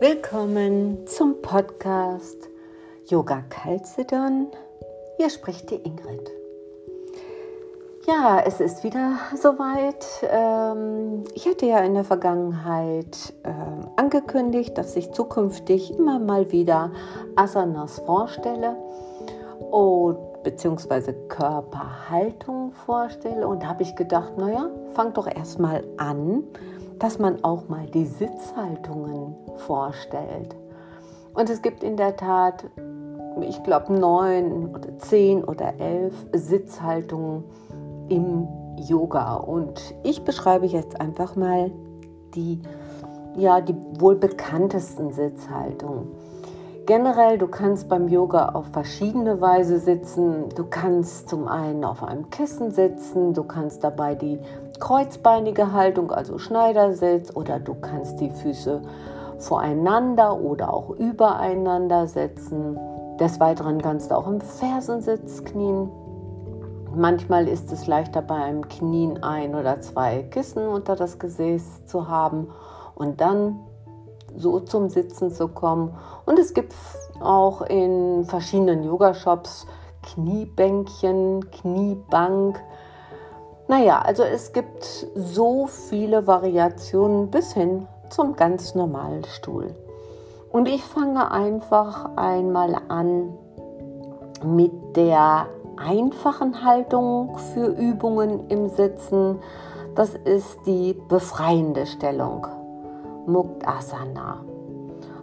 Willkommen zum Podcast Yoga Calcedon. Hier spricht die Ingrid. Ja, es ist wieder soweit. Ähm, ich hatte ja in der Vergangenheit ähm, angekündigt, dass ich zukünftig immer mal wieder Asanas vorstelle und beziehungsweise Körperhaltung vorstelle. Und da habe ich gedacht, naja, fang doch erstmal an dass man auch mal die Sitzhaltungen vorstellt. Und es gibt in der Tat, ich glaube, neun oder zehn oder elf Sitzhaltungen im Yoga. Und ich beschreibe jetzt einfach mal die, ja, die wohl bekanntesten Sitzhaltungen. Generell, du kannst beim Yoga auf verschiedene Weise sitzen. Du kannst zum einen auf einem Kissen sitzen, du kannst dabei die kreuzbeinige Haltung, also Schneidersitz, oder du kannst die Füße voreinander oder auch übereinander setzen. Des Weiteren kannst du auch im Fersensitz knien. Manchmal ist es leichter bei einem Knien ein oder zwei Kissen unter das Gesäß zu haben und dann so zum Sitzen zu kommen. Und es gibt auch in verschiedenen Yoga-Shops Kniebänkchen, Kniebank. Naja, also es gibt so viele Variationen bis hin zum ganz normalen Stuhl. Und ich fange einfach einmal an mit der einfachen Haltung für Übungen im Sitzen. Das ist die befreiende Stellung. Muktasana.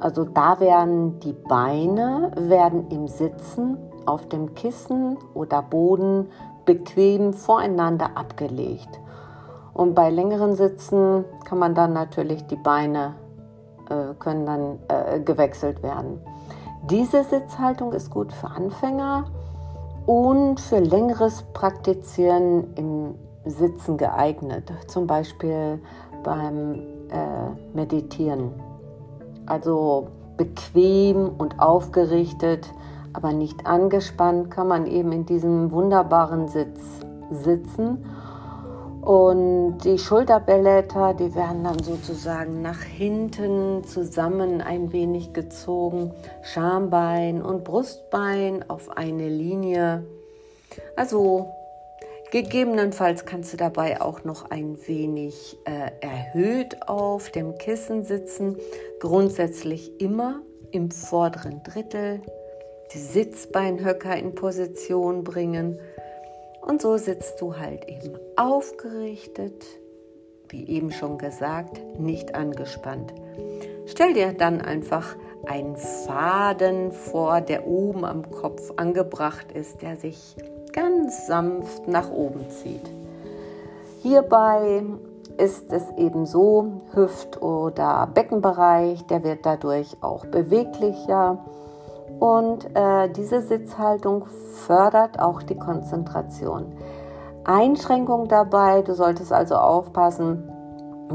Also da werden die Beine werden im Sitzen auf dem Kissen oder Boden bequem voreinander abgelegt. Und bei längeren Sitzen kann man dann natürlich die Beine äh, können dann äh, gewechselt werden. Diese Sitzhaltung ist gut für Anfänger und für längeres Praktizieren im Sitzen geeignet. Zum Beispiel beim äh, Meditieren. Also bequem und aufgerichtet, aber nicht angespannt kann man eben in diesem wunderbaren Sitz sitzen. Und die Schulterblätter, die werden dann sozusagen nach hinten zusammen ein wenig gezogen. Schambein und Brustbein auf eine Linie. Also Gegebenenfalls kannst du dabei auch noch ein wenig äh, erhöht auf dem Kissen sitzen. Grundsätzlich immer im vorderen Drittel. Die Sitzbeinhöcker in Position bringen. Und so sitzt du halt eben aufgerichtet, wie eben schon gesagt, nicht angespannt. Stell dir dann einfach einen Faden vor, der oben am Kopf angebracht ist, der sich ganz sanft nach oben zieht. Hierbei ist es eben so, Hüft- oder Beckenbereich, der wird dadurch auch beweglicher und äh, diese Sitzhaltung fördert auch die Konzentration. Einschränkung dabei, du solltest also aufpassen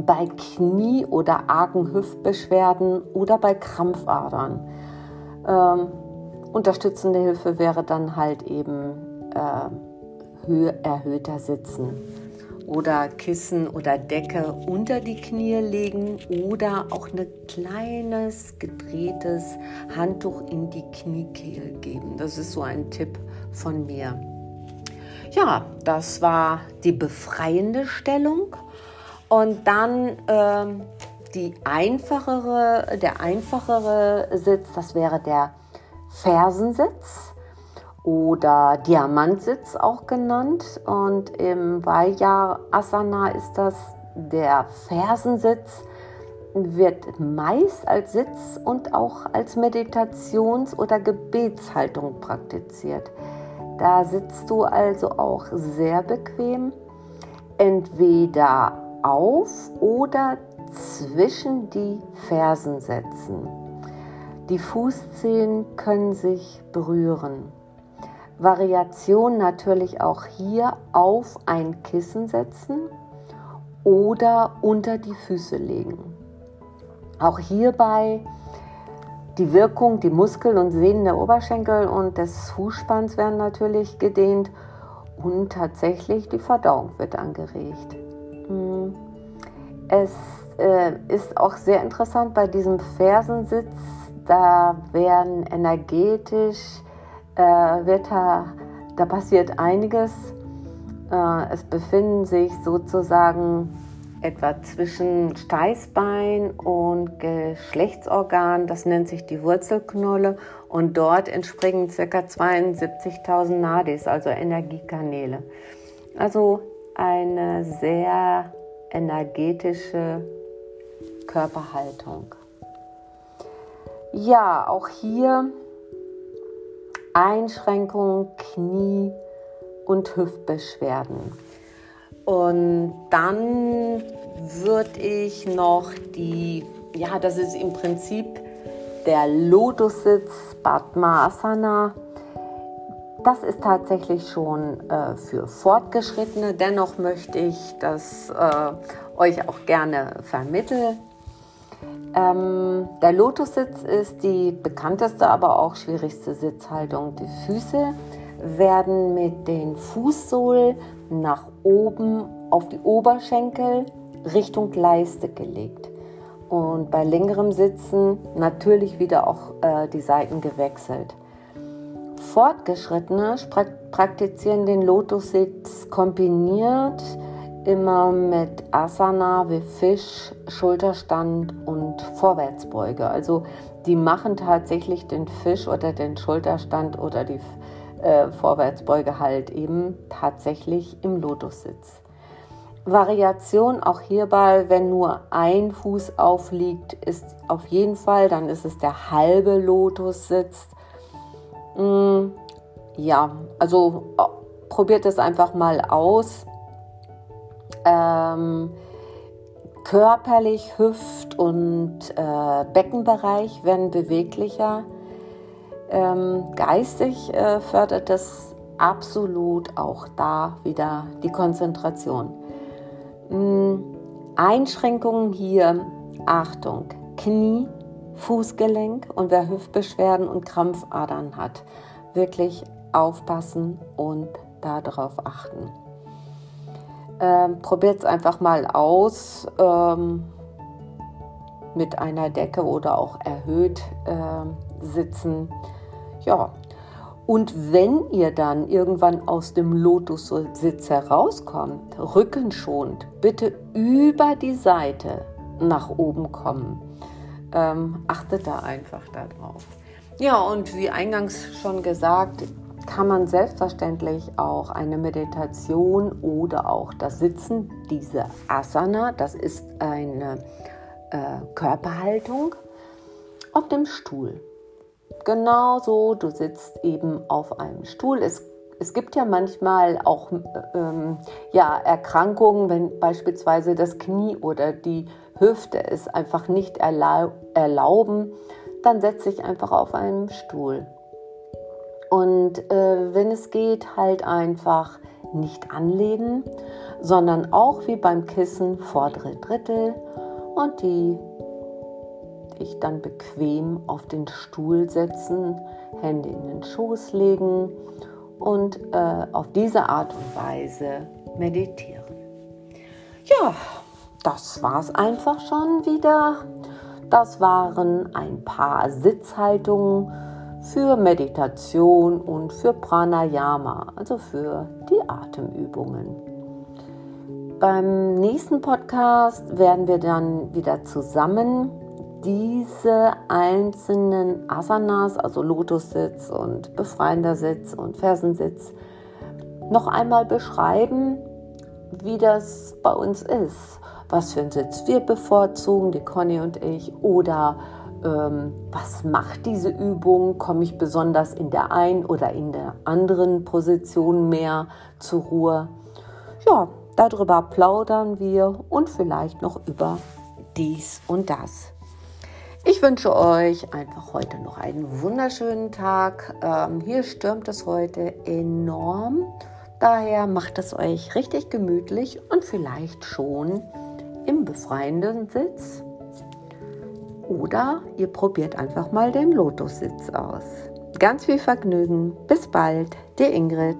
bei Knie- oder argen Hüftbeschwerden oder bei Krampfadern. Ähm, unterstützende Hilfe wäre dann halt eben äh, erhöhter Sitzen oder Kissen oder Decke unter die Knie legen oder auch ein kleines gedrehtes Handtuch in die Kniekehl geben. Das ist so ein Tipp von mir. Ja, das war die befreiende Stellung und dann ähm, die einfachere, der einfachere Sitz, das wäre der Fersensitz oder Diamantsitz auch genannt. Und im Vajra Asana ist das der Fersensitz, wird meist als Sitz und auch als Meditations- oder Gebetshaltung praktiziert. Da sitzt du also auch sehr bequem, entweder auf oder zwischen die Fersen setzen. Die Fußzehen können sich berühren. Variation natürlich auch hier auf ein Kissen setzen oder unter die Füße legen. Auch hierbei die Wirkung, die Muskeln und Sehnen der Oberschenkel und des Fußspanns werden natürlich gedehnt und tatsächlich die Verdauung wird angeregt. Hm. Es äh, ist auch sehr interessant bei diesem Fersensitz, da werden energetisch, äh, wird da, da passiert einiges. Äh, es befinden sich sozusagen etwa zwischen Steißbein und Geschlechtsorgan, das nennt sich die Wurzelknolle und dort entspringen ca. 72.000 Nadis, also Energiekanäle. Also eine sehr energetische Körperhaltung. Ja, auch hier Einschränkungen, Knie und Hüftbeschwerden. Und dann würde ich noch die, ja, das ist im Prinzip der Lotussitz Padmasana. Das ist tatsächlich schon äh, für Fortgeschrittene. Dennoch möchte ich das äh, euch auch gerne vermitteln. Ähm, der Lotussitz ist die bekannteste, aber auch schwierigste Sitzhaltung. Die Füße werden mit den Fußsohlen nach oben auf die Oberschenkel Richtung Leiste gelegt. Und bei längerem Sitzen natürlich wieder auch äh, die Seiten gewechselt. Fortgeschrittene praktizieren den Lotussitz kombiniert immer mit Asana wie Fisch, Schulterstand und Vorwärtsbeuge. Also die machen tatsächlich den Fisch oder den Schulterstand oder die äh, Vorwärtsbeuge halt eben tatsächlich im Lotussitz. Variation auch hierbei, wenn nur ein Fuß aufliegt, ist auf jeden Fall, dann ist es der halbe Lotussitz. Mm, ja, also probiert es einfach mal aus. Ähm, körperlich Hüft- und äh, Beckenbereich werden beweglicher. Ähm, geistig äh, fördert es absolut auch da wieder die Konzentration. Ähm, Einschränkungen hier, Achtung, Knie, Fußgelenk und wer Hüftbeschwerden und Krampfadern hat, wirklich aufpassen und darauf achten. Ähm, Probiert es einfach mal aus ähm, mit einer Decke oder auch erhöht äh, sitzen. Ja, und wenn ihr dann irgendwann aus dem Lotussitz herauskommt, rückenschonend, bitte über die Seite nach oben kommen. Ähm, achtet da einfach darauf. Ja, und wie eingangs schon gesagt, kann man selbstverständlich auch eine Meditation oder auch das Sitzen, diese Asana, das ist eine äh, Körperhaltung auf dem Stuhl. Genauso, du sitzt eben auf einem Stuhl. Es, es gibt ja manchmal auch ähm, ja, Erkrankungen, wenn beispielsweise das Knie oder die Hüfte es einfach nicht erlauben, dann setze ich einfach auf einem Stuhl. Und äh, wenn es geht, halt einfach nicht anlehnen, sondern auch wie beim Kissen vordere Drittel und die ich dann bequem auf den Stuhl setzen, Hände in den Schoß legen und äh, auf diese Art und Weise meditieren. Ja, das war es einfach schon wieder. Das waren ein paar Sitzhaltungen für Meditation und für Pranayama, also für die Atemübungen. Beim nächsten Podcast werden wir dann wieder zusammen diese einzelnen Asanas, also Lotussitz und befreiender Sitz und Fersensitz, noch einmal beschreiben, wie das bei uns ist, was für einen Sitz wir bevorzugen, die Conny und ich, oder ähm, was macht diese Übung, komme ich besonders in der einen oder in der anderen Position mehr zur Ruhe. Ja, darüber plaudern wir und vielleicht noch über dies und das. Ich wünsche euch einfach heute noch einen wunderschönen Tag. Ähm, hier stürmt es heute enorm. Daher macht es euch richtig gemütlich und vielleicht schon im befreienden Sitz. Oder ihr probiert einfach mal den Lotussitz aus. Ganz viel Vergnügen. Bis bald, die Ingrid.